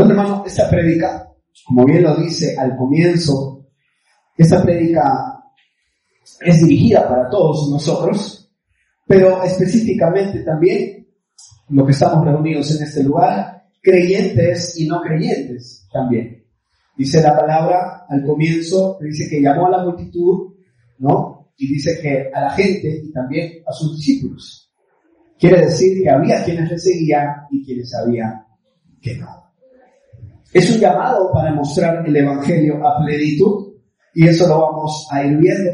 Bueno, hermano, esta prédica, como bien lo dice al comienzo, esta prédica es dirigida para todos nosotros, pero específicamente también lo que estamos reunidos en este lugar, creyentes y no creyentes también. Dice la palabra al comienzo, dice que llamó a la multitud, ¿no? Y dice que a la gente y también a sus discípulos. Quiere decir que había quienes le seguían y quienes sabían que no. Es un llamado para mostrar el Evangelio a plenitud y eso lo vamos a ir viendo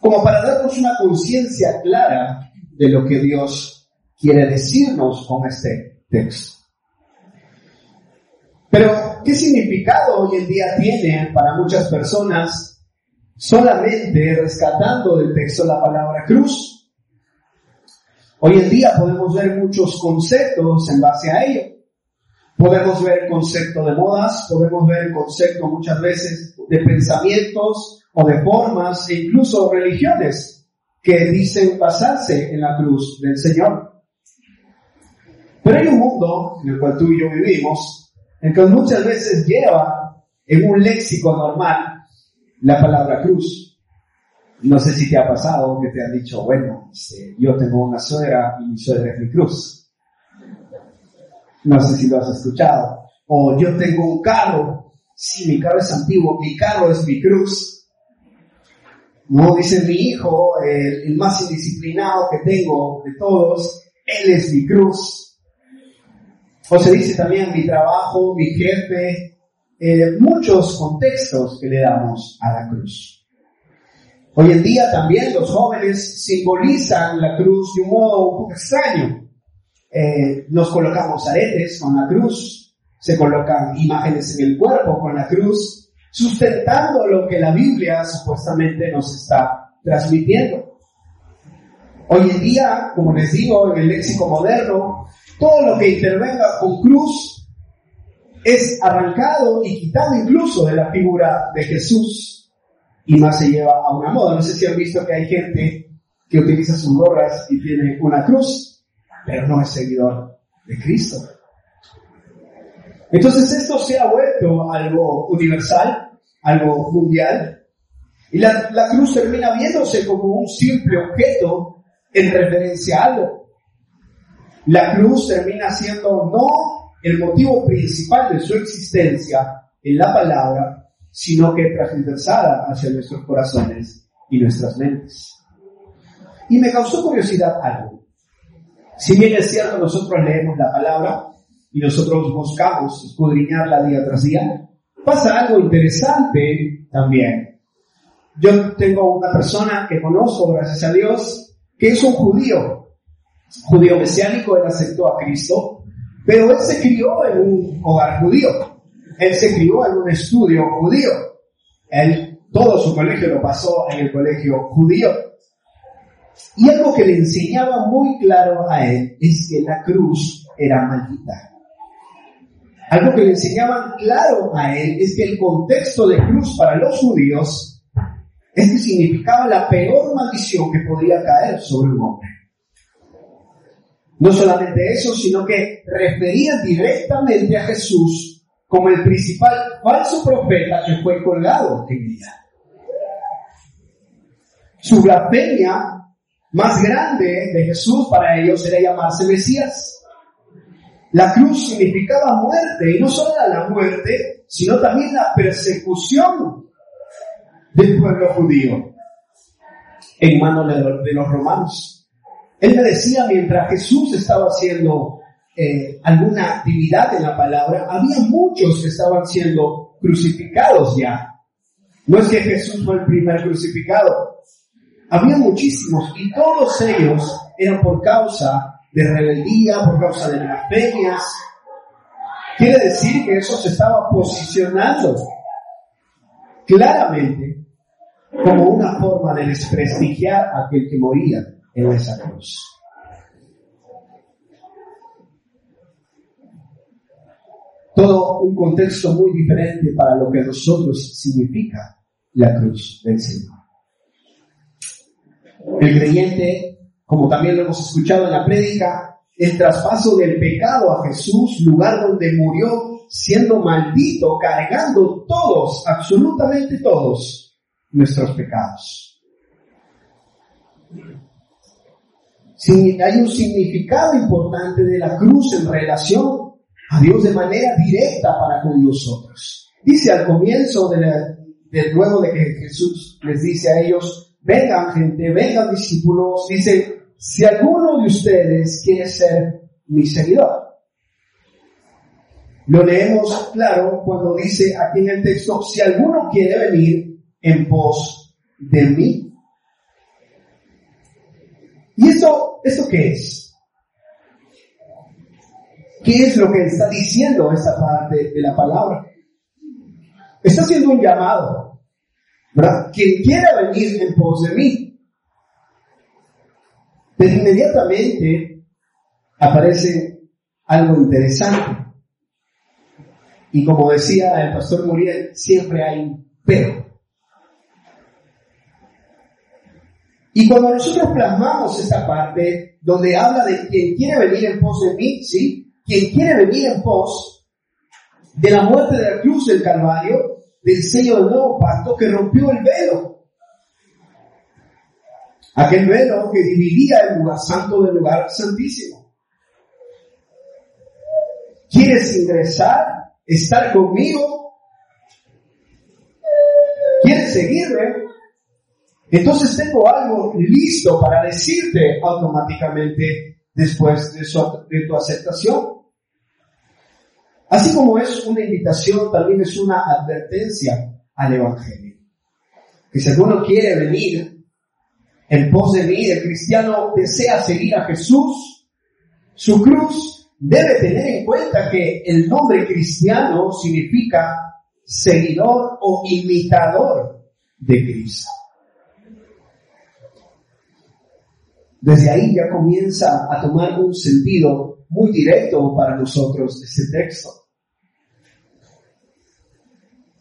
como para darnos una conciencia clara de lo que Dios quiere decirnos con este texto. Pero, ¿qué significado hoy en día tiene para muchas personas solamente rescatando del texto la palabra cruz? Hoy en día podemos ver muchos conceptos en base a ello. Podemos ver el concepto de modas, podemos ver el concepto muchas veces de pensamientos, o de formas e incluso religiones que dicen basarse en la cruz del Señor. Pero hay un mundo en el cual tú y yo vivimos, en que muchas veces lleva en un léxico normal la palabra cruz. No sé si te ha pasado que te han dicho, bueno, yo tengo una suegra y mi suegra es mi cruz. No sé si lo has escuchado. O yo tengo un carro, sí, mi carro es antiguo, mi carro es mi cruz. No, dice mi hijo, el, más indisciplinado que tengo de todos, él es mi cruz. O se dice también mi trabajo, mi jefe, eh, muchos contextos que le damos a la cruz. Hoy en día también los jóvenes simbolizan la cruz de un modo un poco extraño. Eh, nos colocamos aretes con la cruz, se colocan imágenes en el cuerpo con la cruz, sustentando lo que la Biblia supuestamente nos está transmitiendo. Hoy en día, como les digo, en el léxico moderno, todo lo que intervenga con cruz es arrancado y quitado incluso de la figura de Jesús y más se lleva a una moda. No sé si han visto que hay gente que utiliza sus gorras y tiene una cruz, pero no es seguidor de Cristo. Entonces esto se ha vuelto algo universal, algo mundial, y la, cruz termina viéndose como un simple objeto en referencia a algo. La cruz termina siendo no el motivo principal de su existencia en la palabra, sino que transversada hacia nuestros corazones y nuestras mentes. Y me causó curiosidad algo. Si bien es cierto, nosotros leemos la palabra, y nosotros buscamos escudriñarla día tras día, pasa algo interesante también. Yo tengo una persona que conozco, gracias a Dios, que es un judío, judío mesiánico, él aceptó a Cristo, pero él se crió en un hogar judío, él se crió en un estudio judío, él todo su colegio lo pasó en el colegio judío. Y algo que le enseñaba muy claro a él es que la cruz era maldita. Algo que le enseñaban claro a él es que el contexto de cruz para los judíos es que significaba la peor maldición que podría caer sobre un hombre. No solamente eso, sino que refería directamente a Jesús como el principal falso profeta que fue colgado en vida. Su blasfemia más grande de Jesús para ellos era llamarse Mesías. La cruz significaba muerte, y no solo la muerte, sino también la persecución del pueblo judío en manos de los romanos. Él me decía mientras Jesús estaba siendo eh, alguna actividad en la palabra, había muchos que estaban siendo crucificados ya. No es que Jesús fue el primer crucificado. Había muchísimos y todos ellos eran por causa de rebeldía, por causa de blasfemias. Quiere decir que eso se estaba posicionando claramente como una forma de desprestigiar a aquel que moría en esa cruz. Todo un contexto muy diferente para lo que nosotros significa la cruz del Señor. El creyente, como también lo hemos escuchado en la prédica, el traspaso del pecado a Jesús, lugar donde murió siendo maldito, cargando todos, absolutamente todos, nuestros pecados. hay un significado importante de la cruz en relación a Dios de manera directa para con nosotros. Dice al comienzo de, de luego de que Jesús les dice a ellos, vengan gente, vengan discípulos, dice, si alguno de ustedes quiere ser mi seguidor. Lo leemos claro cuando dice aquí en el texto, si alguno quiere venir en pos de mí. ¿Y esto, esto qué es? ¿Qué es lo que está diciendo esta parte de la palabra? Está haciendo un llamado, ¿verdad? Quien quiera venir en pos de mí. Pero inmediatamente aparece algo interesante. Y como decía el pastor Muriel, siempre hay un pero. Y cuando nosotros plasmamos esta parte donde habla de quien quiere venir en pos de mí, ¿sí? Quien quiere venir en pos de la muerte de la cruz del Calvario, del sello del nuevo pacto que rompió el velo. Aquel velo que dividía el lugar santo del lugar santísimo. ¿Quieres ingresar? ¿Estar conmigo? ¿Quieres seguirme? Entonces tengo algo listo para decirte automáticamente después de, de tu aceptación. Así como es una invitación, también es una advertencia al Evangelio. Que si alguno quiere venir en pos de mí, el cristiano desea seguir a Jesús, su cruz debe tener en cuenta que el nombre cristiano significa seguidor o imitador de Cristo. Desde ahí ya comienza a tomar un sentido muy directo para nosotros este texto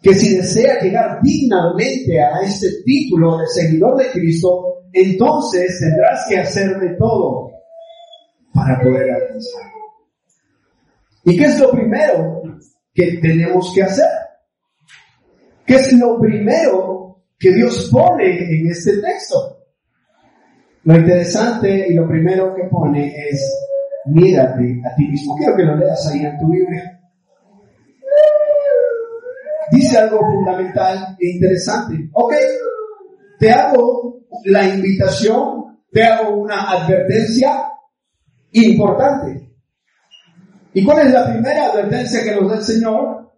que si desea llegar dignamente a este título de seguidor de Cristo, entonces tendrás que hacer de todo para poder alcanzar. ¿Y qué es lo primero que tenemos que hacer? ¿Qué es lo primero que Dios pone en este texto? Lo interesante y lo primero que pone es, mírate a ti mismo. Quiero que lo leas ahí en tu Biblia dice algo fundamental e interesante. Ok, te hago la invitación, te hago una advertencia importante. ¿Y cuál es la primera advertencia que nos da el Señor?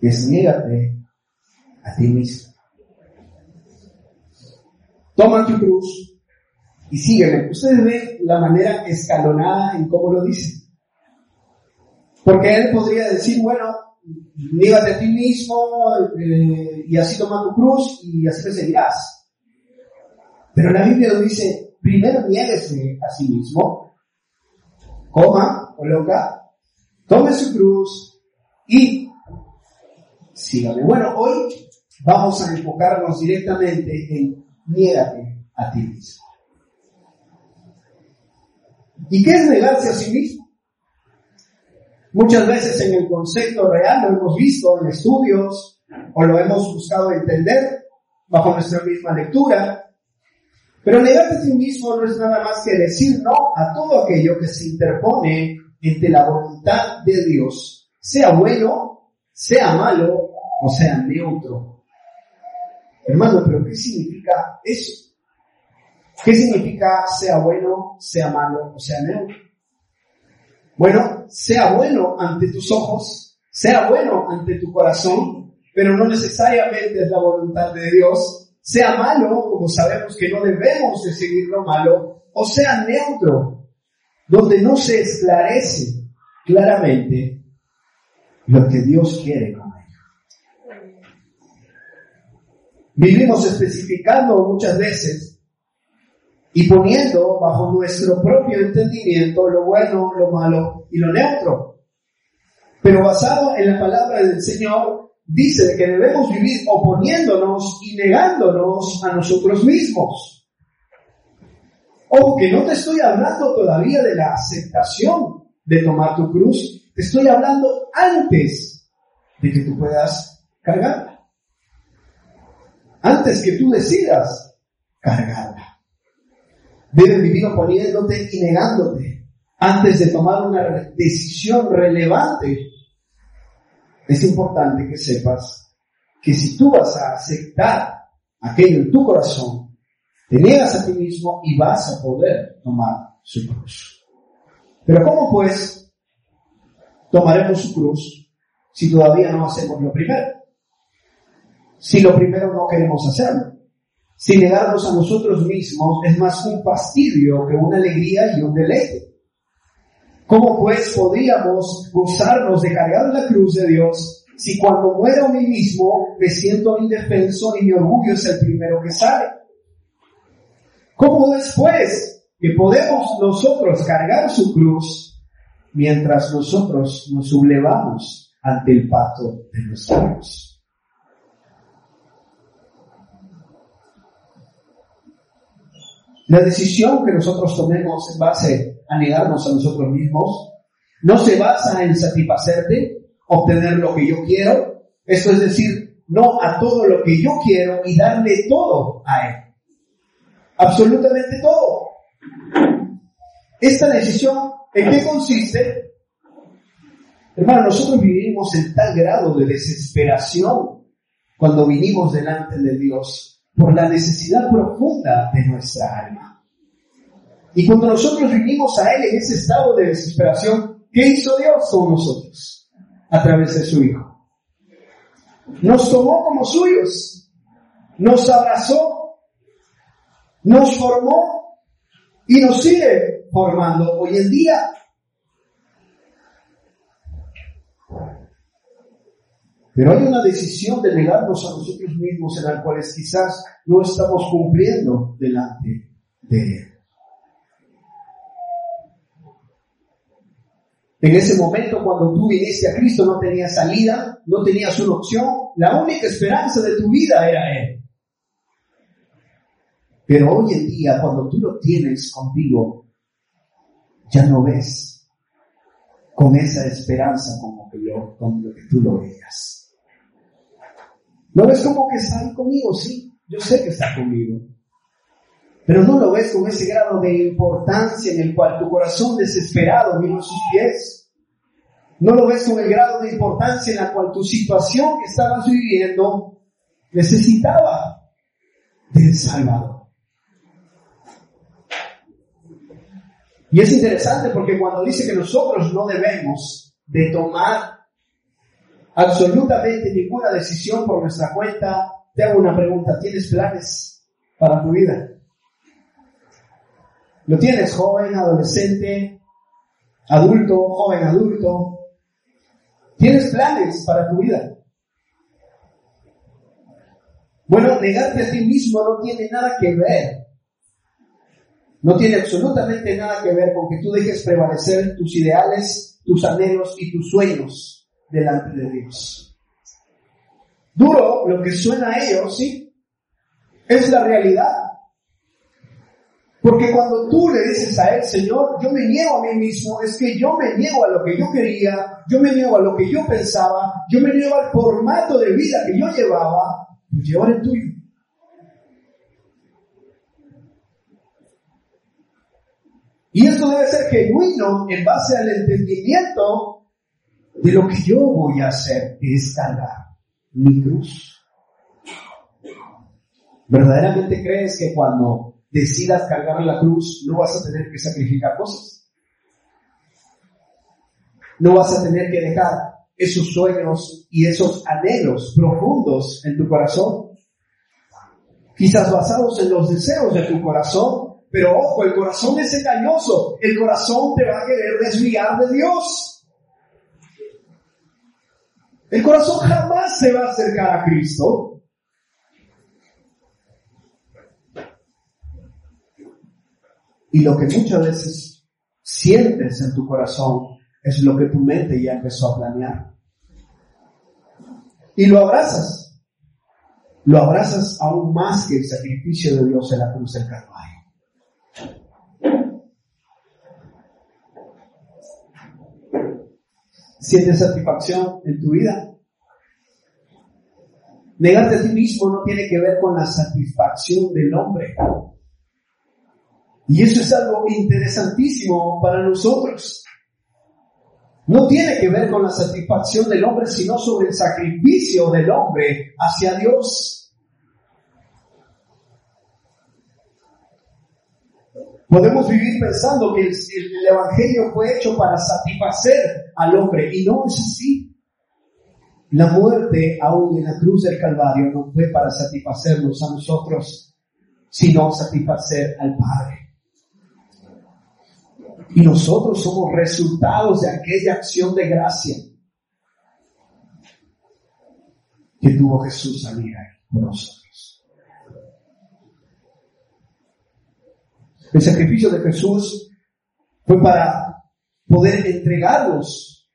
Es niégate a ti mismo. Toma tu cruz y sígueme. Ustedes ven la manera escalonada en cómo lo dice. Porque él podría decir, bueno, nígate a ti mismo eh, y así toma tu cruz y así te seguirás. Pero la Biblia lo dice, primero niéguese a sí mismo, coma o loca, tome su cruz y sígame. Bueno, hoy vamos a enfocarnos directamente en niégate a ti mismo. ¿Y qué es negarse a sí mismo? Muchas veces en el concepto real lo hemos visto en estudios o lo hemos buscado entender bajo nuestra misma lectura. Pero negarte a ti mismo no es nada más que decir no a todo aquello que se interpone entre la voluntad de Dios, sea bueno, sea malo o sea neutro. Hermano, pero ¿qué significa eso? ¿Qué significa sea bueno, sea malo o sea neutro? Bueno, sea bueno ante tus ojos, sea bueno ante tu corazón, pero no necesariamente es la voluntad de Dios. Sea malo, como sabemos que no debemos de seguir lo malo, o sea neutro, donde no se esclarece claramente lo que Dios quiere con ello. Vivimos especificando muchas veces y poniendo bajo nuestro propio entendimiento lo bueno, lo malo y lo neutro. Pero basado en la palabra del Señor, dice que debemos vivir oponiéndonos y negándonos a nosotros mismos. Ojo, que no te estoy hablando todavía de la aceptación de tomar tu cruz, te estoy hablando antes de que tú puedas cargarla. Antes que tú decidas cargarla. Debes vivir oponiéndote y negándote antes de tomar una decisión relevante. Es importante que sepas que si tú vas a aceptar aquello en tu corazón, te niegas a ti mismo y vas a poder tomar su cruz. Pero ¿cómo pues tomaremos su cruz si todavía no hacemos lo primero? Si lo primero no queremos hacerlo. Si negarnos a nosotros mismos es más un fastidio que una alegría y un deleite. ¿Cómo pues podríamos gozarnos de cargar la cruz de Dios si cuando muero a mí mismo me siento indefenso y mi orgullo es el primero que sale? ¿Cómo después que podemos nosotros cargar su cruz mientras nosotros nos sublevamos ante el pacto de nuestro Dios? La decisión que nosotros tomemos en base a negarnos a nosotros mismos no se basa en satisfacerte, obtener lo que yo quiero, esto es decir, no a todo lo que yo quiero y darle todo a Él absolutamente todo. Esta decisión, ¿en qué consiste? Hermano, nosotros vivimos en tal grado de desesperación cuando vinimos delante de Dios por la necesidad profunda de nuestra alma. Y cuando nosotros vinimos a Él en ese estado de desesperación, ¿qué hizo Dios con nosotros? A través de su Hijo. Nos tomó como suyos, nos abrazó nos formó y nos sigue formando hoy en día. Pero hay una decisión de negarnos a nosotros mismos en la cual quizás no estamos cumpliendo delante de Él. En ese momento, cuando tú viniste a Cristo, no tenías salida, no tenías una opción. La única esperanza de tu vida era Él. Pero hoy en día, cuando tú lo tienes contigo, ya no ves con esa esperanza como que yo, como que tú lo veías. ¿No ves como que está ahí conmigo? Sí, yo sé que está conmigo. Pero no lo ves con ese grado de importancia en el cual tu corazón desesperado vino a sus pies. No lo ves con el grado de importancia en la cual tu situación que estabas viviendo necesitaba del Salvador. Y es interesante porque cuando dice que nosotros no debemos de tomar absolutamente ninguna decisión por nuestra cuenta, te hago una pregunta, ¿tienes planes para tu vida? ¿Lo tienes joven, adolescente, adulto, joven, adulto? ¿Tienes planes para tu vida? Bueno, negarte a ti mismo no tiene nada que ver no tiene absolutamente nada que ver con que tú dejes prevalecer tus ideales, tus anhelos y tus sueños delante de Dios. Duro lo que suena a ellos, ¿sí? Es la realidad. Porque cuando tú le dices a Él, Señor, yo me niego a mí mismo, es que yo me niego a lo que yo quería, yo me niego a lo que yo pensaba, yo me niego al formato de vida que yo llevaba, pues llevar el tuyo. Y esto debe ser genuino en base al entendimiento de lo que yo voy a hacer, es cargar mi cruz. ¿Verdaderamente crees que cuando decidas cargar la cruz, no vas a tener que sacrificar cosas. No vas a tener que dejar esos sueños y esos anhelos profundos en tu corazón. Quizás basados en los deseos de tu corazón, pero ojo, el corazón es engañoso. El corazón te va a querer desviar de Dios. El corazón jamás se va a acercar a Cristo. Y lo que muchas veces sientes en tu corazón es lo que tu mente ya empezó a planear. Y lo abrazas. Lo abrazas aún más que el sacrificio de Dios en la cruz del Calvario. ¿Sientes satisfacción en tu vida? Negarte a ti mismo no tiene que ver con la satisfacción del hombre. Y eso es algo interesantísimo para nosotros. No tiene que ver con la satisfacción del hombre, sino sobre el sacrificio del hombre hacia Dios. Podemos vivir pensando que el, Evangelio fue hecho para satisfacer al hombre y no es así. La muerte aún en la cruz del Calvario no fue para satisfacernos a nosotros, sino satisfacer al Padre. Y nosotros somos resultados de aquella acción de gracia que tuvo Jesús a ahí por nosotros. El sacrificio de Jesús fue para poder entregarnos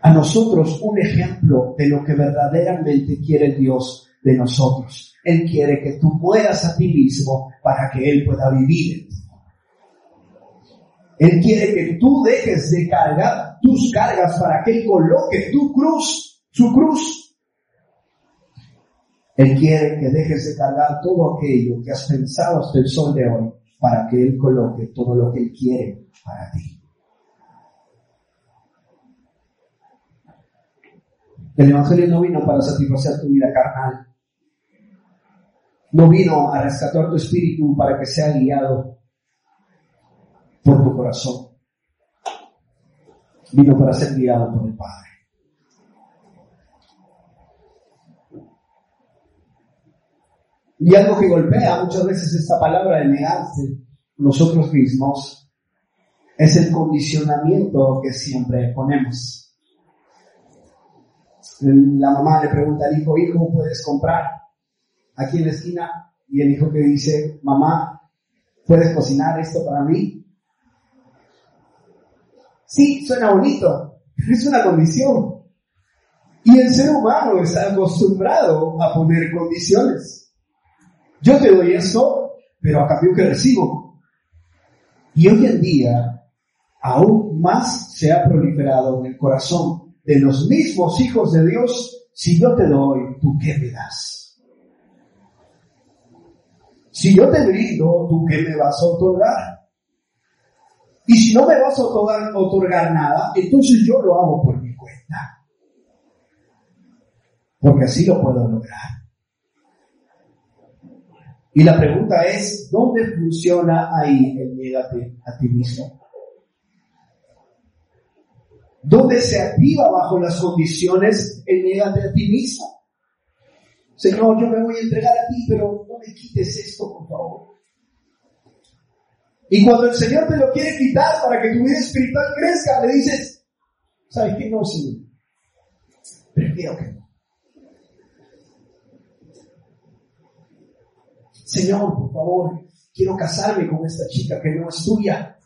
a nosotros un ejemplo de lo que verdaderamente quiere Dios de nosotros. Él quiere que tú mueras a ti mismo para que Él pueda vivir. Él quiere que tú dejes de cargar tus cargas para que Él coloque tu cruz, su cruz. Él quiere que dejes de cargar todo aquello que has pensado hasta el sol de hoy para que Él coloque todo lo que Él quiere para ti. El Evangelio no vino para satisfacer tu vida carnal. No vino a rescatar tu espíritu para que sea guiado por tu corazón. Vino para ser guiado por el Padre. Y algo que golpea muchas veces esta palabra de negarse nosotros mismos es el condicionamiento que siempre ponemos. La mamá le pregunta al hijo, hijo, ¿puedes comprar? Aquí en la esquina. Y el hijo que dice, mamá, ¿puedes cocinar esto para mí? Sí, suena bonito, es una condición. Y el ser humano está acostumbrado a poner condiciones. Yo te doy esto, pero a cambio que recibo. Y hoy en día, aún más se ha proliferado en el corazón de los mismos hijos de Dios, si yo te doy, ¿tú qué me das? Si yo te brindo, ¿tú qué me vas a otorgar? Y si no me vas a otorgar, otorgar nada, entonces yo lo hago por mi cuenta. Porque así lo puedo lograr. Y la pregunta es, ¿dónde funciona ahí el niégate a ti mismo? ¿Dónde se activa bajo las condiciones el niégate a ti mismo? Señor, yo me voy a entregar a ti, pero no me quites esto, por favor. Y cuando el Señor te lo quiere quitar para que tu vida espiritual crezca, le dices, ¿sabes qué? No, Señor. Que no. Señor, por favor, quiero casarme con esta chica que no es tuya.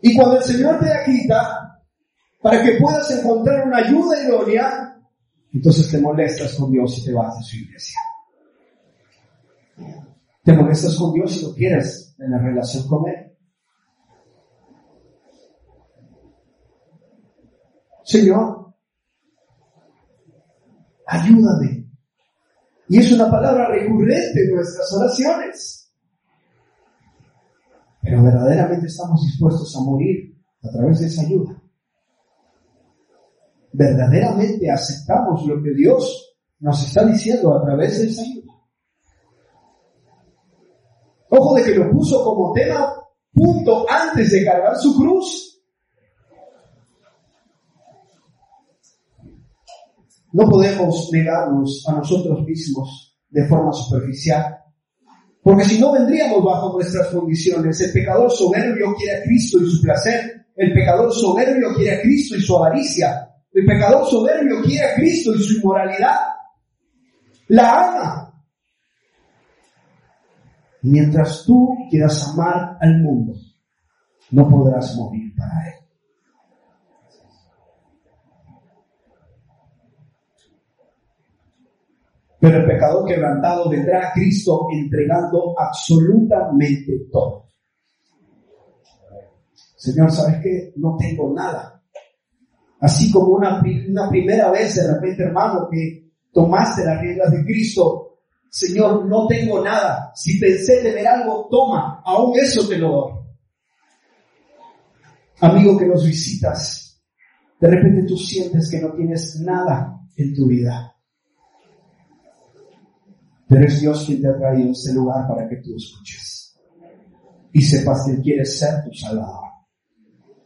Y cuando el Señor te la quita, para que puedas encontrar una ayuda idónea, entonces te molestas con Dios y te vas a su iglesia. Te molestas con Dios y no quieres en la relación con Él. Señor, ayúdame y es una palabra recurrente en nuestras oraciones. Pero verdaderamente estamos dispuestos a morir a través de esa ayuda. Verdaderamente aceptamos lo que Dios nos está diciendo a través de esa ayuda. punto de que lo puso como tema punto antes de cargar su cruz. No podemos negarnos a nosotros mismos de forma superficial, porque si no vendríamos bajo nuestras condiciones. El pecador soberbio quiere a Cristo y su placer, el pecador soberbio quiere a Cristo y su avaricia, el pecador soberbio quiere a Cristo y su inmoralidad. La ama. Mientras tú quieras amar al mundo, no podrás morir para él. Pero el pecador quebrantado vendrá a Cristo entregando absolutamente todo. Señor, ¿sabes qué? No tengo nada. Así como una, primera vez de repente, hermano, que tomaste las reglas de Cristo, Señor, no tengo nada. Si pensé tener algo, toma, aún eso te lo doy. Amigo que nos visitas, de repente tú sientes que no tienes nada en tu vida. Pero es Dios quien te ha traído a este lugar para que tú escuches y sepas que Él quiere ser tu Salvador.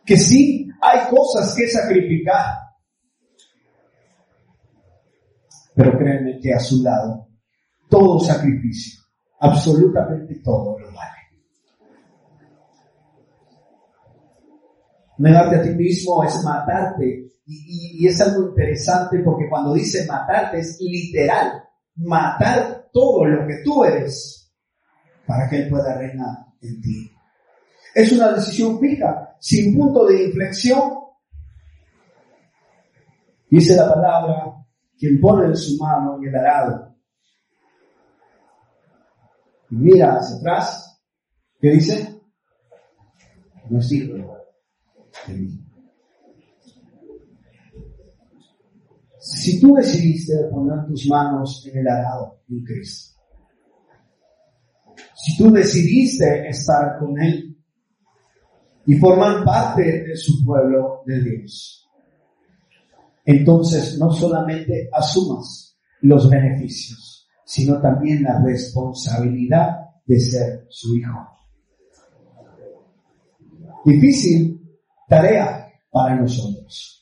Que sí, hay cosas que sacrificar. Pero créeme que a su lado, todo sacrificio, absolutamente todo lo vale. Negarte a ti mismo es matarte. Y, y, es algo interesante porque cuando dice matarte es literal. Matar todo lo que tú eres para que Él pueda reinar en ti. Es una decisión fija, sin punto de inflexión. Dice la palabra, quien pone en su mano en el arado y mira hacia atrás, ¿qué dice? No hijo de mí. Si tú decidiste poner tus manos en el arado en Cristo, si tú decidiste estar con Él y formar parte de su pueblo de Dios, entonces no solamente asumas los beneficios, sino también la responsabilidad de ser su hijo. Difícil tarea para nosotros.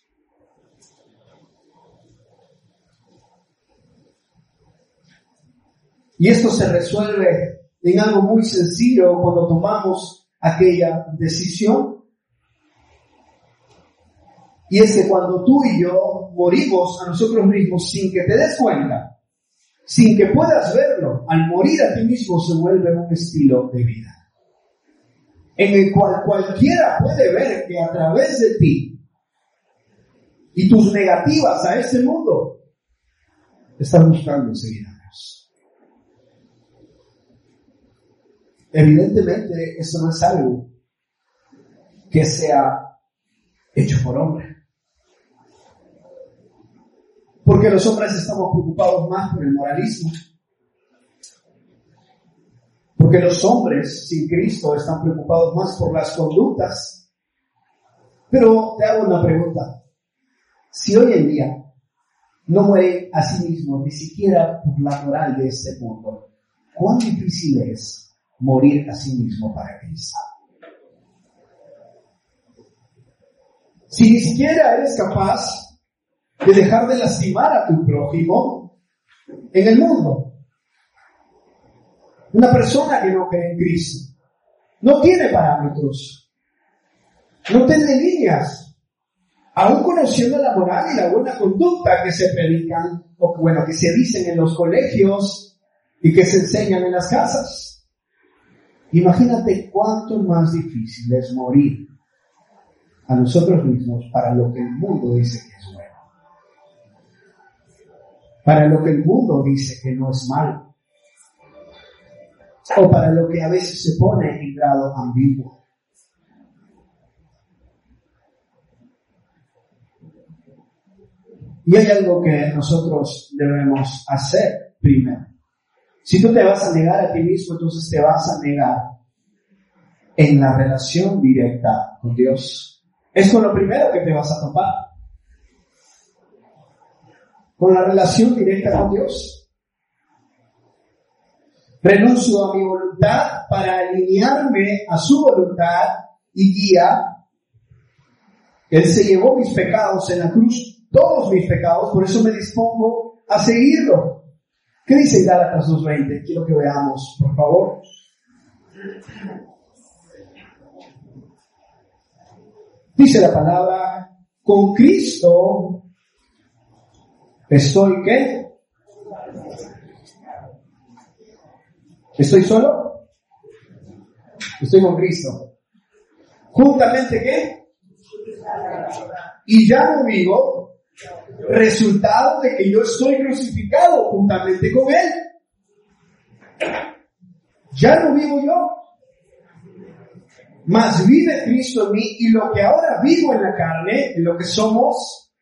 Y esto se resuelve en algo muy sencillo cuando tomamos aquella decisión. Y es que cuando tú y yo morimos a nosotros mismos sin que te des cuenta, sin que puedas verlo, al morir a ti mismo se vuelve un estilo de vida. En el cual cualquiera puede ver que a través de ti y tus negativas a este mundo, estás buscando seguir Evidentemente, eso no es algo que sea hecho por hombre. Porque los hombres estamos preocupados más por el moralismo. Porque los hombres sin Cristo están preocupados más por las conductas. Pero te hago una pregunta. Si hoy en día no muere a sí mismo, ni siquiera por la moral de este mundo, ¿cuán difícil es morir a sí mismo para Cristo. Si ni siquiera eres capaz de dejar de lastimar a tu prójimo en el mundo, una persona que no cree en Cristo no tiene parámetros, no tiene líneas, aún conociendo la moral y la buena conducta que se predican, o bueno, que se dicen en los colegios y que se enseñan en las casas. Imagínate cuánto más difícil es morir a nosotros mismos para lo que el mundo dice que es bueno. Para lo que el mundo dice que no es malo. O para lo que a veces se pone en grado ambiguo. Y hay algo que nosotros debemos hacer primero. Si tú te vas a negar a ti mismo, entonces te vas a negar en la relación directa con Dios. Es con lo primero que te vas a topar. Con la relación directa con Dios. Renuncio a mi voluntad para alinearme a su voluntad y guía. Él se llevó mis pecados en la cruz, todos mis pecados, por eso me dispongo a seguirlo. ¿Qué dice Gálatas 2.20? Quiero que veamos, por favor. Dice la palabra, con Cristo estoy qué? ¿Estoy solo? Estoy con Cristo. ¿Juntamente qué? Y ya no vivo, resultado de que yo estoy crucificado juntamente con Él. Ya no vivo yo, mas vive Cristo en mí y lo que ahora vivo en la carne, lo que somos,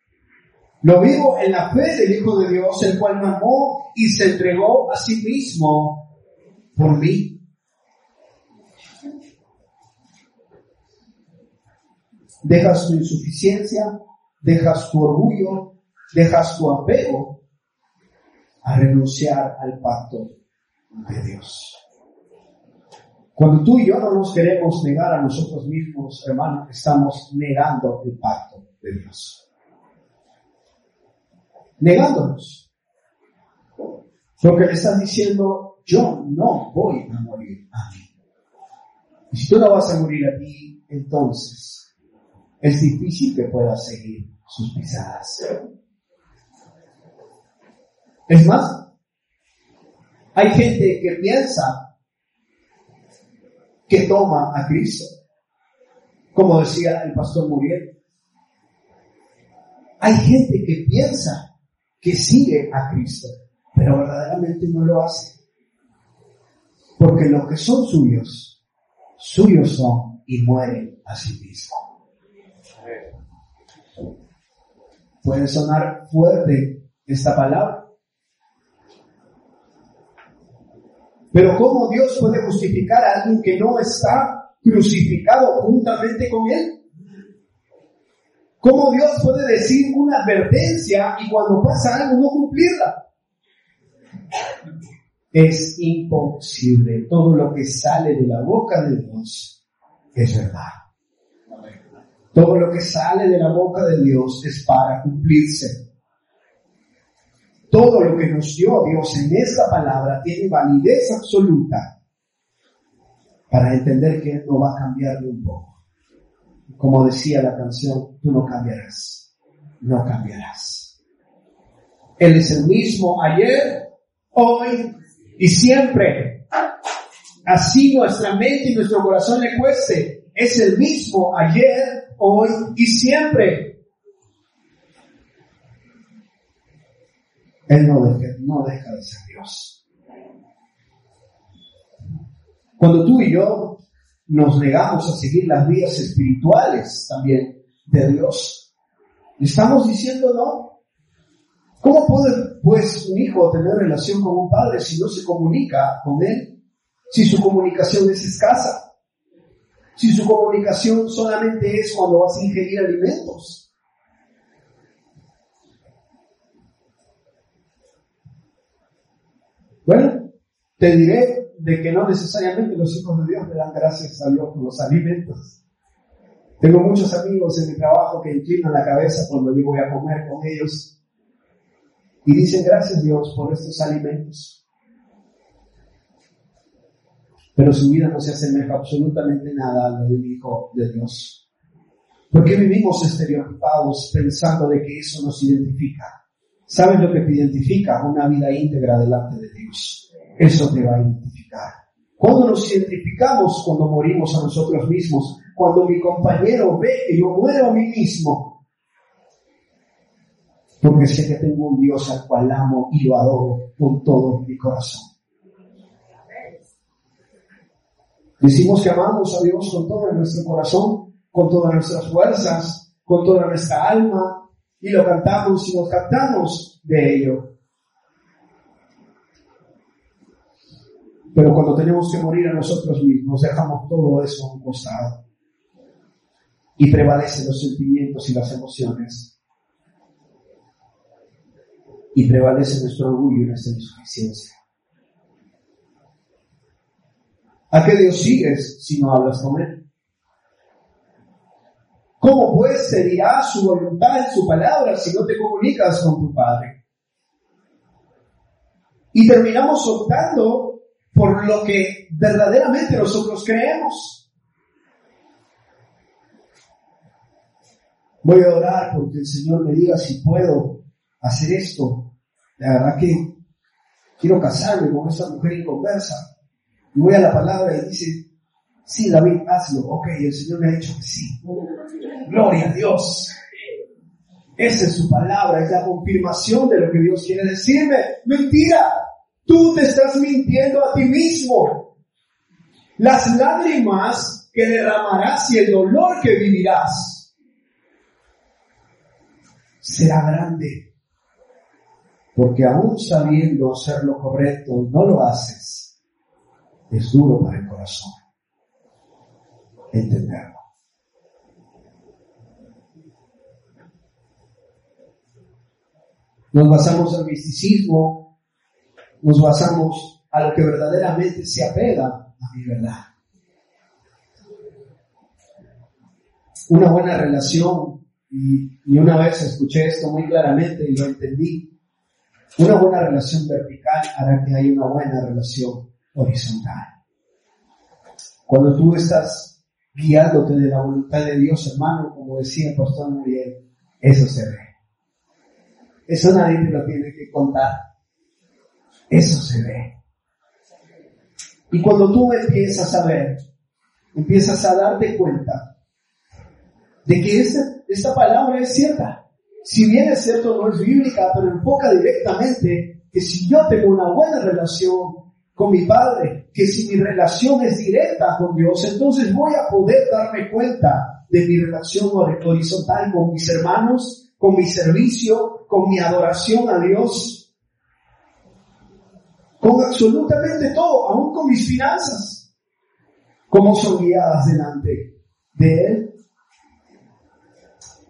lo vivo en la fe del Hijo de Dios, el cual me amó y se entregó a sí mismo por mí. Dejas tu insuficiencia, dejas tu orgullo, dejas tu apego a renunciar al pacto de Dios. Cuando tú y yo no nos queremos negar a nosotros mismos, hermano, estamos negando el pacto de Dios. Negándonos. Lo que le estás diciendo, yo no voy a morir a mí. Y si tú no vas a morir a ti, entonces es difícil que puedas seguir sus pisadas. Es más, hay gente que piensa que toma a Cristo. Como decía el pastor Muriel, hay gente que piensa que sigue a Cristo, pero verdaderamente no lo hace. Porque los que son suyos, suyos son y mueren a sí mismos. Puede sonar fuerte esta palabra, Pero ¿cómo Dios puede justificar a alguien que no está crucificado juntamente con Él? ¿Cómo Dios puede decir una advertencia y cuando pasa algo no cumplirla? Es imposible. Todo lo que sale de la boca de Dios es verdad. Todo lo que sale de la boca de Dios es para cumplirse. Todo lo que nos dio Dios en esta palabra tiene validez absoluta para entender que no va a cambiar de un poco. Como decía la canción, tú no cambiarás, no cambiarás. Él es el mismo ayer, hoy y siempre. Así nuestra mente y nuestro corazón le cueste. Es el mismo ayer, hoy y siempre. Él no deja, no deja de ser Dios. Cuando tú y yo nos negamos a seguir las vías espirituales también de Dios, estamos diciendo no. ¿Cómo puede pues un hijo tener relación con un padre si no se comunica con él? Si su comunicación es escasa. Si su comunicación solamente es cuando vas a ingerir alimentos. Bueno, te diré de que no necesariamente los hijos de Dios le dan gracias a Dios por los alimentos. Tengo muchos amigos en mi trabajo que inclinan la cabeza cuando yo voy a comer con ellos y dicen gracias Dios por estos alimentos. Pero su vida no se asemeja absolutamente nada a la de mi hijo de Dios. ¿Por qué vivimos estereotipados pensando de que eso nos identifica? ¿Sabes lo que te identifica? Una vida íntegra delante de Eso te va a identificar. Cuando nos identificamos, cuando morimos a nosotros mismos, cuando mi compañero ve que yo muero a mí mismo, porque sé que tengo un Dios al cual amo y lo adoro con todo mi corazón. Decimos que amamos a Dios con todo nuestro corazón, con todas nuestras fuerzas, con toda nuestra alma, y lo cantamos y nos cantamos de ello. Pero cuando tenemos que morir a nosotros mismos, dejamos todo eso a un costado. Y prevalecen los sentimientos y las emociones. Y prevalece nuestro orgullo y nuestra insuficiencia. ¿A qué Dios sigues si no hablas con Él? ¿Cómo pues se dirá su voluntad en su palabra si no te comunicas con tu Padre? Y terminamos optando por lo que verdaderamente nosotros creemos. Voy a orar porque el Señor me diga si puedo hacer esto. La verdad que quiero casarme con esta mujer inconversa. Y voy a la palabra y dice, sí, David, hazlo. Ok, el Señor me ha dicho que sí. Gloria a Dios. Esa es su palabra, es la confirmación de lo que Dios quiere decirme. Mentira, tú te estás mintiendo a ti mismo. Las lágrimas que derramarás y el dolor que vivirás será grande. Porque aún sabiendo hacer lo correcto, no lo haces. Es duro para el corazón entenderlo. Nos basamos en misticismo, nos basamos a lo que verdaderamente se apega a mi verdad. Una buena relación, y, una vez escuché esto muy claramente y lo entendí, una buena relación vertical hará que haya una buena relación horizontal. Cuando tú estás guiándote de la voluntad de Dios, hermano, como decía el pastor Muriel, eso se ve. Eso nadie te lo tiene que contar. Eso se ve. Y cuando tú empiezas a ver, empiezas a darte cuenta de que esta, palabra es cierta. Si bien es cierto, no es bíblica, pero enfoca directamente que si yo tengo una buena relación con mi Padre, que si mi relación es directa con Dios, entonces voy a poder darme cuenta de mi relación horizontal con mis hermanos, con mi servicio, con mi adoración a Dios, con absolutamente todo, aún con mis finanzas, cómo son guiadas delante de Él.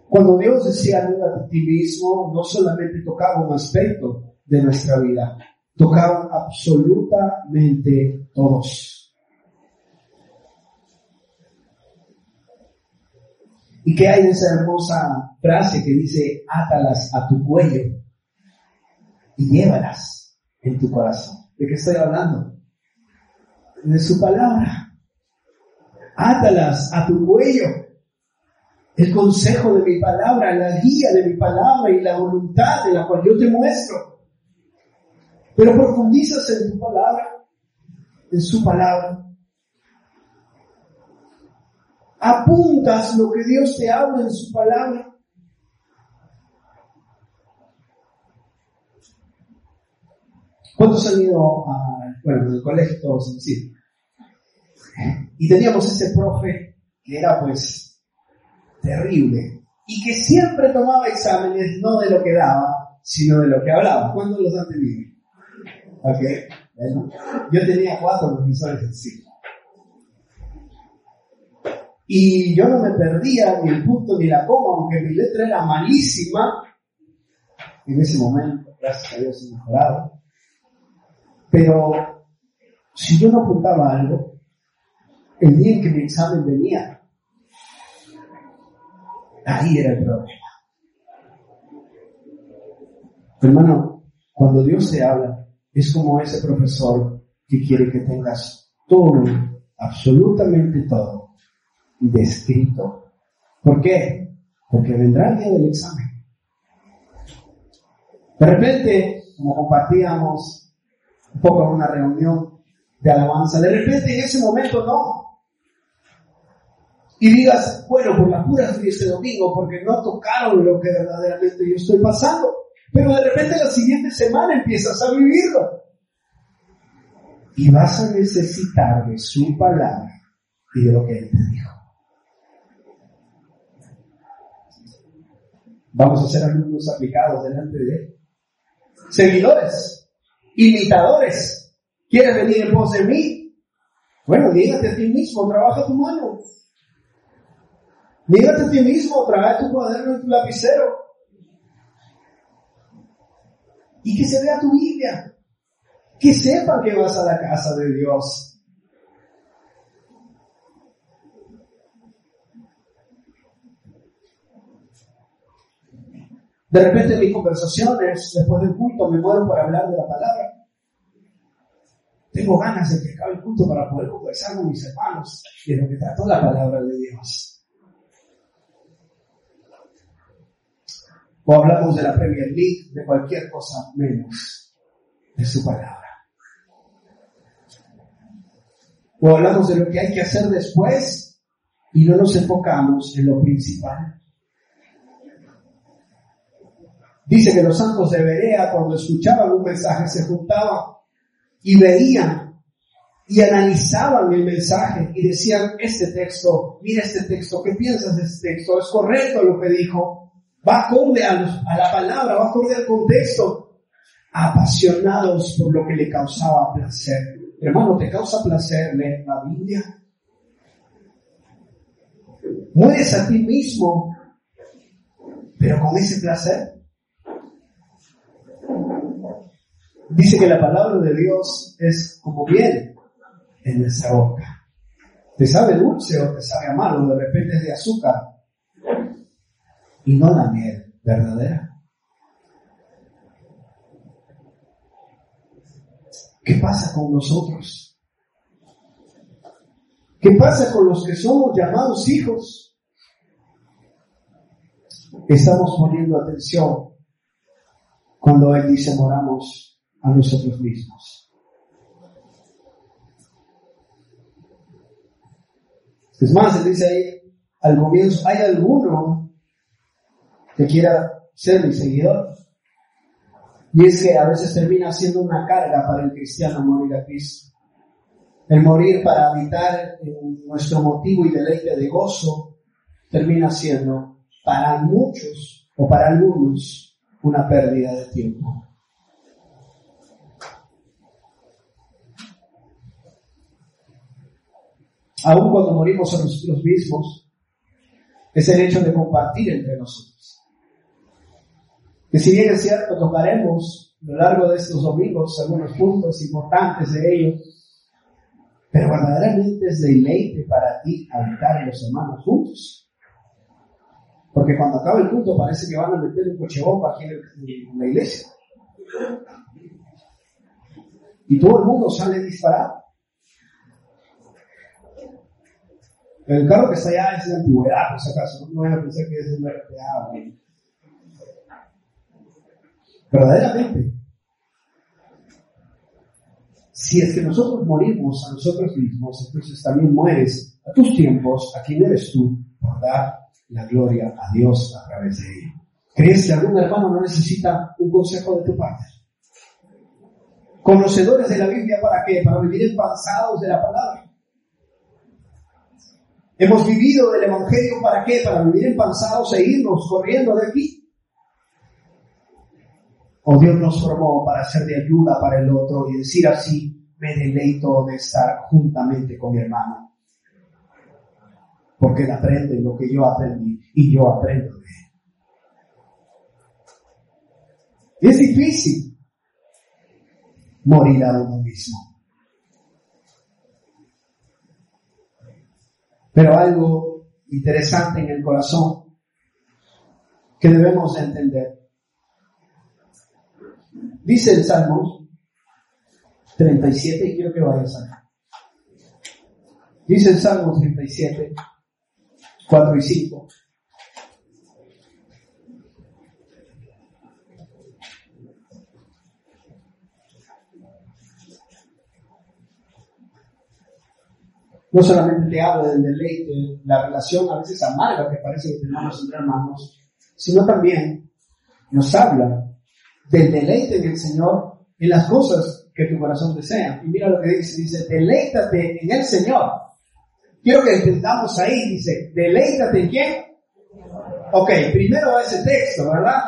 Cuando Dios decía, a ti mismo, no solamente tocaba un aspecto de nuestra vida, tocaban absolutamente todos. ¿Y qué hay de esa hermosa frase que dice, átalas a tu cuello y llévalas en tu corazón? ¿De qué estoy hablando? De su palabra. Átalas a tu cuello. El consejo de mi palabra, la guía de mi palabra y la voluntad de la cual yo te muestro. Pero profundizas en tu palabra, en su palabra. Apuntas lo que Dios te habla en su palabra. ¿Cuántos han ido a, bueno, en el colegio todos, sí? Y teníamos ese profe que era pues terrible y que siempre tomaba exámenes no de lo que daba, sino de lo que hablaba. ¿Cuántos los han tenido? Ok, yo tenía cuatro profesores en sí. Y yo no me perdía ni el punto ni la coma, aunque mi letra era malísima. En ese momento, gracias a Dios, he mejorado. Pero si yo no apuntaba algo, el día en que mi examen venía, ahí era el problema. Hermano, cuando Dios te habla, es como ese profesor que quiere que tengas todo, absolutamente todo, descrito. ¿Por qué? Porque vendrá el día del examen. De repente, como compartíamos un poco en una reunión de alabanza, de repente en ese momento no. Y digas, bueno, por la pura fui este domingo, porque no tocaron lo que verdaderamente yo estoy pasando. Pero de repente la siguiente semana empiezas a vivirlo. Y vas a necesitar de su palabra y de lo que Él te dijo. Vamos a ser alumnos aplicados delante de Él. Seguidores, imitadores. ¿Quieres venir en pos de mí? Bueno, dígate a ti mismo, trabaja tu mano. Dígate a ti mismo, trae tu cuaderno y tu lapicero y que se vea tu Biblia. Que sepan que vas a la casa de Dios. De repente en mis conversaciones, después del culto, me muero por hablar de la palabra. Tengo ganas de que acabe el culto para poder conversar con mis hermanos de lo que trató la palabra de Dios. O hablamos de la Premier League, de cualquier cosa menos de su palabra. O hablamos de lo que hay que hacer después y no nos enfocamos en lo principal. Dice que los santos de Berea, cuando escuchaban un mensaje, se juntaban y veían y analizaban el mensaje y decían, este texto, mira este texto, ¿qué piensas de este texto? ¿Es correcto lo que dijo? ¿Va acorde a, a la palabra? ¿Va acorde al contexto? Apasionados por lo que le causaba placer. Hermano, ¿te causa placer leer la Biblia? Mueres a ti mismo, pero con ese placer. Dice que la palabra de Dios es como miel en nuestra boca. ¿Te sabe dulce o te sabe amargo? De repente es de azúcar. Y no la miel verdadera. ¿Qué pasa con nosotros? ¿Qué pasa con los que somos llamados hijos? Estamos poniendo atención cuando Él dice moramos a nosotros mismos. Es más, él dice ahí al comienzo, ¿hay alguno que quiera ser mi seguidor? Y es que a veces termina siendo una carga para el cristiano morir a Cristo. El morir para habitar en nuestro motivo y deleite de gozo termina siendo para muchos o para algunos una pérdida de tiempo. Aun cuando morimos a nosotros mismos, es el hecho de compartir entre nosotros. Que si bien es cierto, tocaremos a lo largo de estos domingos algunos puntos importantes de ello, pero verdaderamente es deleite para ti habitar los hermanos juntos. Porque cuando acaba el culto parece que van a meter un coche bomba aquí en la iglesia. Y todo el mundo sale disparado. El carro que está allá es de antigüedad, por si acaso. No vayan a pensar que es de RPA. Verdaderamente. Si es que nosotros morimos a nosotros mismos, entonces también mueres a tus tiempos, a quien eres tú, por dar la gloria a Dios a través de ello. ¿Crees que algún hermano no necesita un consejo de tu parte? Conocedores de la Biblia, ¿para qué? Para vivir empanzados de la palabra. Hemos vivido del Evangelio para qué? Para vivir empanzados e irnos corriendo de aquí. O Dios nos formó para ser de ayuda para el otro y decir así, me deleito de estar juntamente con mi hermano. Porque él aprende lo que yo aprendí y yo aprendo de él. Es difícil morir a uno mismo. Pero algo interesante en el corazón que debemos entender. Dice el Salmo 37, y quiero que vayas acá. Dice el Salmo 37, 4 y 5. No solamente te habla del deleite, la relación a veces amarga que parece que tenemos entre hermanos, sino también nos habla del deleite en el Señor en las cosas que tu corazón desea. Y mira lo que dice, dice, deleítate en el Señor. Quiero que entendamos ahí, dice, deleítate en quién? Ok, primero va ese texto, ¿verdad?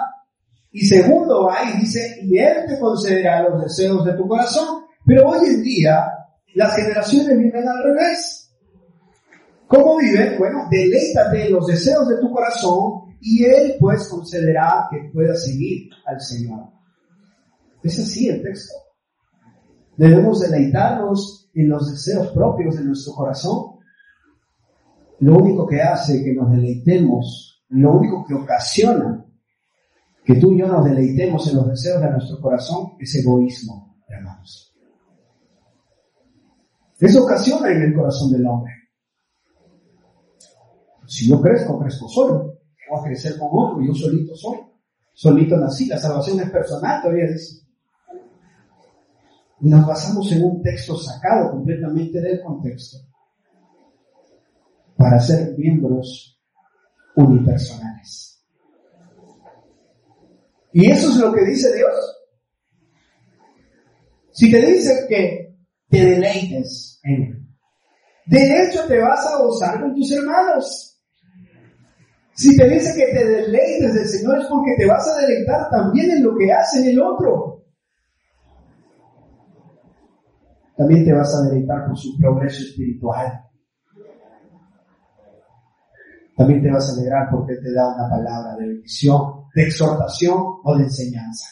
Y segundo va y dice, y Él te concederá los deseos de tu corazón. Pero hoy en día, las generaciones viven al revés. ¿Cómo viven? Bueno, deleítate en los deseos de tu corazón y Él pues concederá que puedas seguir al Señor. Es así el texto. Debemos deleitarnos en los deseos propios de nuestro corazón. Lo único que hace que nos deleitemos, lo único que ocasiona que tú y yo nos deleitemos en los deseos de nuestro corazón es egoísmo, hermanos. Eso ocasiona en el corazón del hombre. Si yo crezco, crezco solo. Voy a crecer con otro, yo solito soy. Solito nací, la salvación es personal, todavía dice. Nos basamos en un texto sacado completamente del contexto para ser miembros unipersonales. Y eso es lo que dice Dios. Si te dice que te deleites en Él, de hecho te vas a gozar con tus hermanos. Si te dice que te deleites del Señor es porque te vas a deleitar también en lo que hace el otro. También te vas a deleitar por su progreso espiritual. También te vas a alegrar porque te da una palabra de bendición, de exhortación o de enseñanza.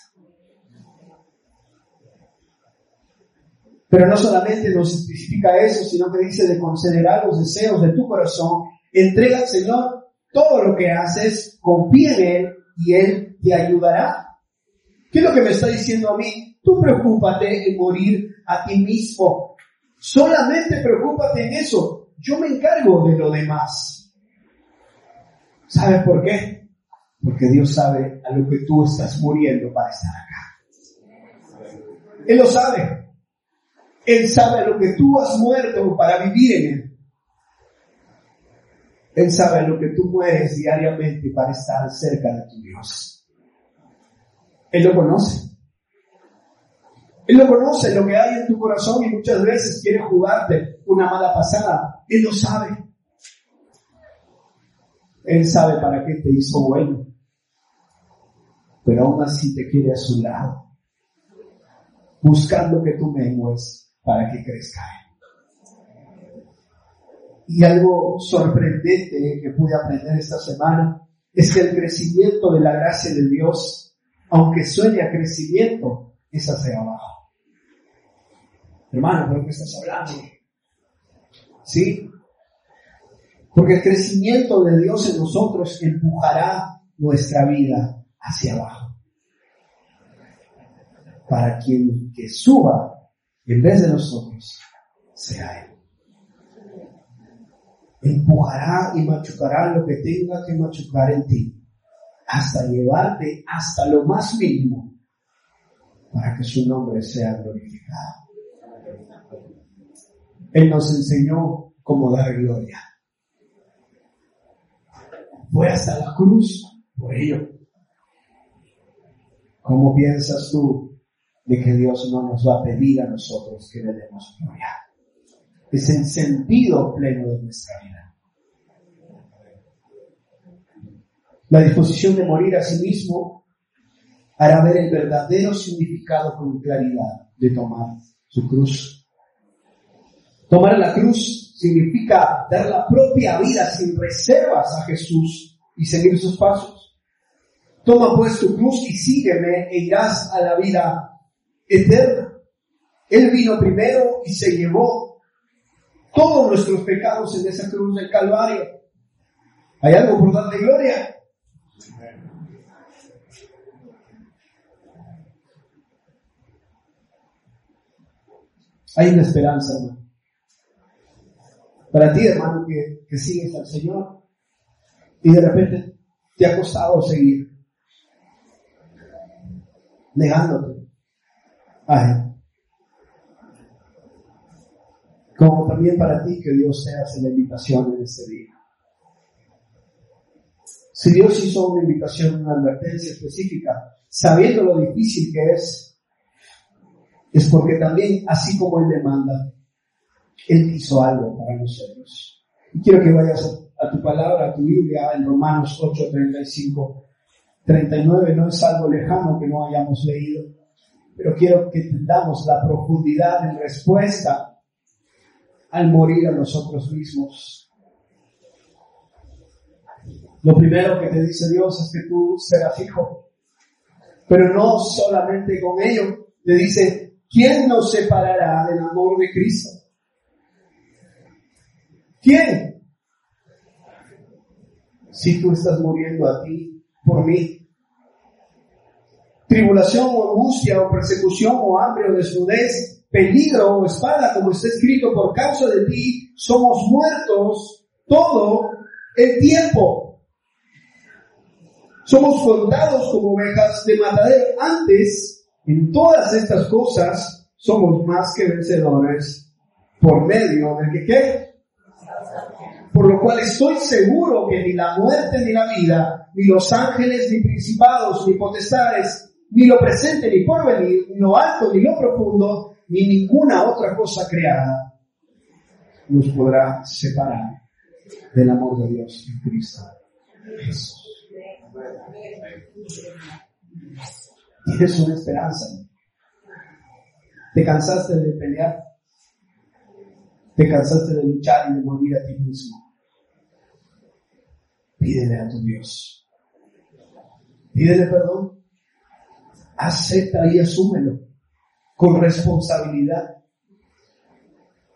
Pero no solamente nos especifica eso, sino que dice de considerar los deseos de tu corazón. Entrega al Señor todo lo que haces, confía en Él y Él te ayudará. ¿Qué es lo que me está diciendo a mí? Tú preocúpate en morir a ti mismo. Solamente preocúpate en eso. Yo me encargo de lo demás. ¿Sabes por qué? Porque Dios sabe a lo que tú estás muriendo para estar acá. Él lo sabe. Él sabe lo que tú has muerto para vivir en Él. Él sabe lo que tú mueres diariamente para estar cerca de tu Dios. Él lo conoce. Él lo conoce, lo que hay en tu corazón y muchas veces quiere jugarte una mala pasada. Él lo sabe. Él sabe para qué te hizo bueno, pero aún así te quiere a su lado, buscando que tú mengues para que crezca. Y algo sorprendente que pude aprender esta semana es que el crecimiento de la gracia de Dios, aunque suene a crecimiento, es hacia abajo. Hermano, ¿de qué estás hablando? ¿Sí? Porque el crecimiento de Dios en nosotros empujará nuestra vida hacia abajo. Para quien que suba en vez de nosotros sea Él. Empujará y machucará lo que tenga que machucar en ti hasta llevarte hasta lo más mínimo para que su nombre sea glorificado. Él nos enseñó cómo dar gloria fue hasta la cruz por ello. ¿Cómo piensas tú de que Dios no nos va a pedir a nosotros que le demos gloria? Es el sentido pleno de nuestra vida. La disposición de morir a sí mismo hará ver el verdadero significado con claridad de tomar su cruz. Tomar la cruz significa dar la propia vida sin reservas a Jesús y seguir sus pasos. Toma pues tu cruz y sígueme e irás a la vida eterna. Él vino primero y se llevó todos nuestros pecados en esa cruz del Calvario. ¿Hay algo por darle gloria? Hay una esperanza, hermano. Para ti, hermano, que, sigues al Señor y de repente te ha costado seguir negándote a Él. Como también para ti que Dios te hace la invitación en este día. Si Dios hizo una invitación, una advertencia específica, sabiendo lo difícil que es, es porque también, así como Él demanda, él hizo algo para nosotros. Y quiero que vayas a, tu palabra, a tu Biblia, en Romanos 8, 35, 39. No es algo lejano que no hayamos leído, pero quiero que entendamos la profundidad en respuesta al morir a nosotros mismos. Lo primero que te dice Dios es que tú serás hijo. Pero no solamente con ello. Le dice, ¿quién nos separará del amor de Cristo? ¿Quién? Si tú estás muriendo a ti por mí, tribulación o angustia o persecución o hambre o desnudez, peligro o espada, como está escrito, por causa de ti somos muertos todo el tiempo. Somos contados como ovejas de matadero. Antes, en todas estas cosas, somos más que vencedores por medio del que qué? Por lo cual estoy seguro que ni la muerte ni la vida, ni los ángeles, ni principados, ni potestades, ni lo presente, ni por venir, ni lo alto, ni lo profundo, ni ninguna otra cosa creada, nos podrá separar del amor de Dios en Cristo Jesús. Tienes una esperanza. Te cansaste de pelear. Te cansaste de luchar y de morir a ti mismo. Pídele a tu Dios. Pídele perdón. Acepta y asúmelo con responsabilidad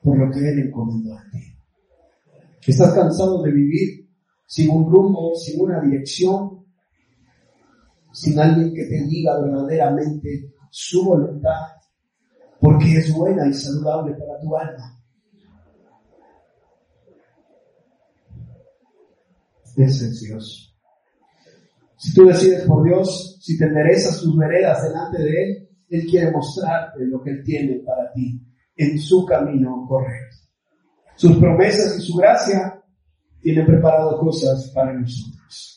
por lo que Él encomendó a ti. Estás cansado de vivir sin un rumbo, sin una dirección, sin alguien que te diga verdaderamente su voluntad, porque es buena y saludable para tu alma. Ese es Dios. Si tú decides por Dios, si te enderezas tus veredas delante de Él, Él quiere mostrarte lo que Él tiene para ti en su camino correcto. Sus promesas y su gracia tienen preparado cosas para nosotros.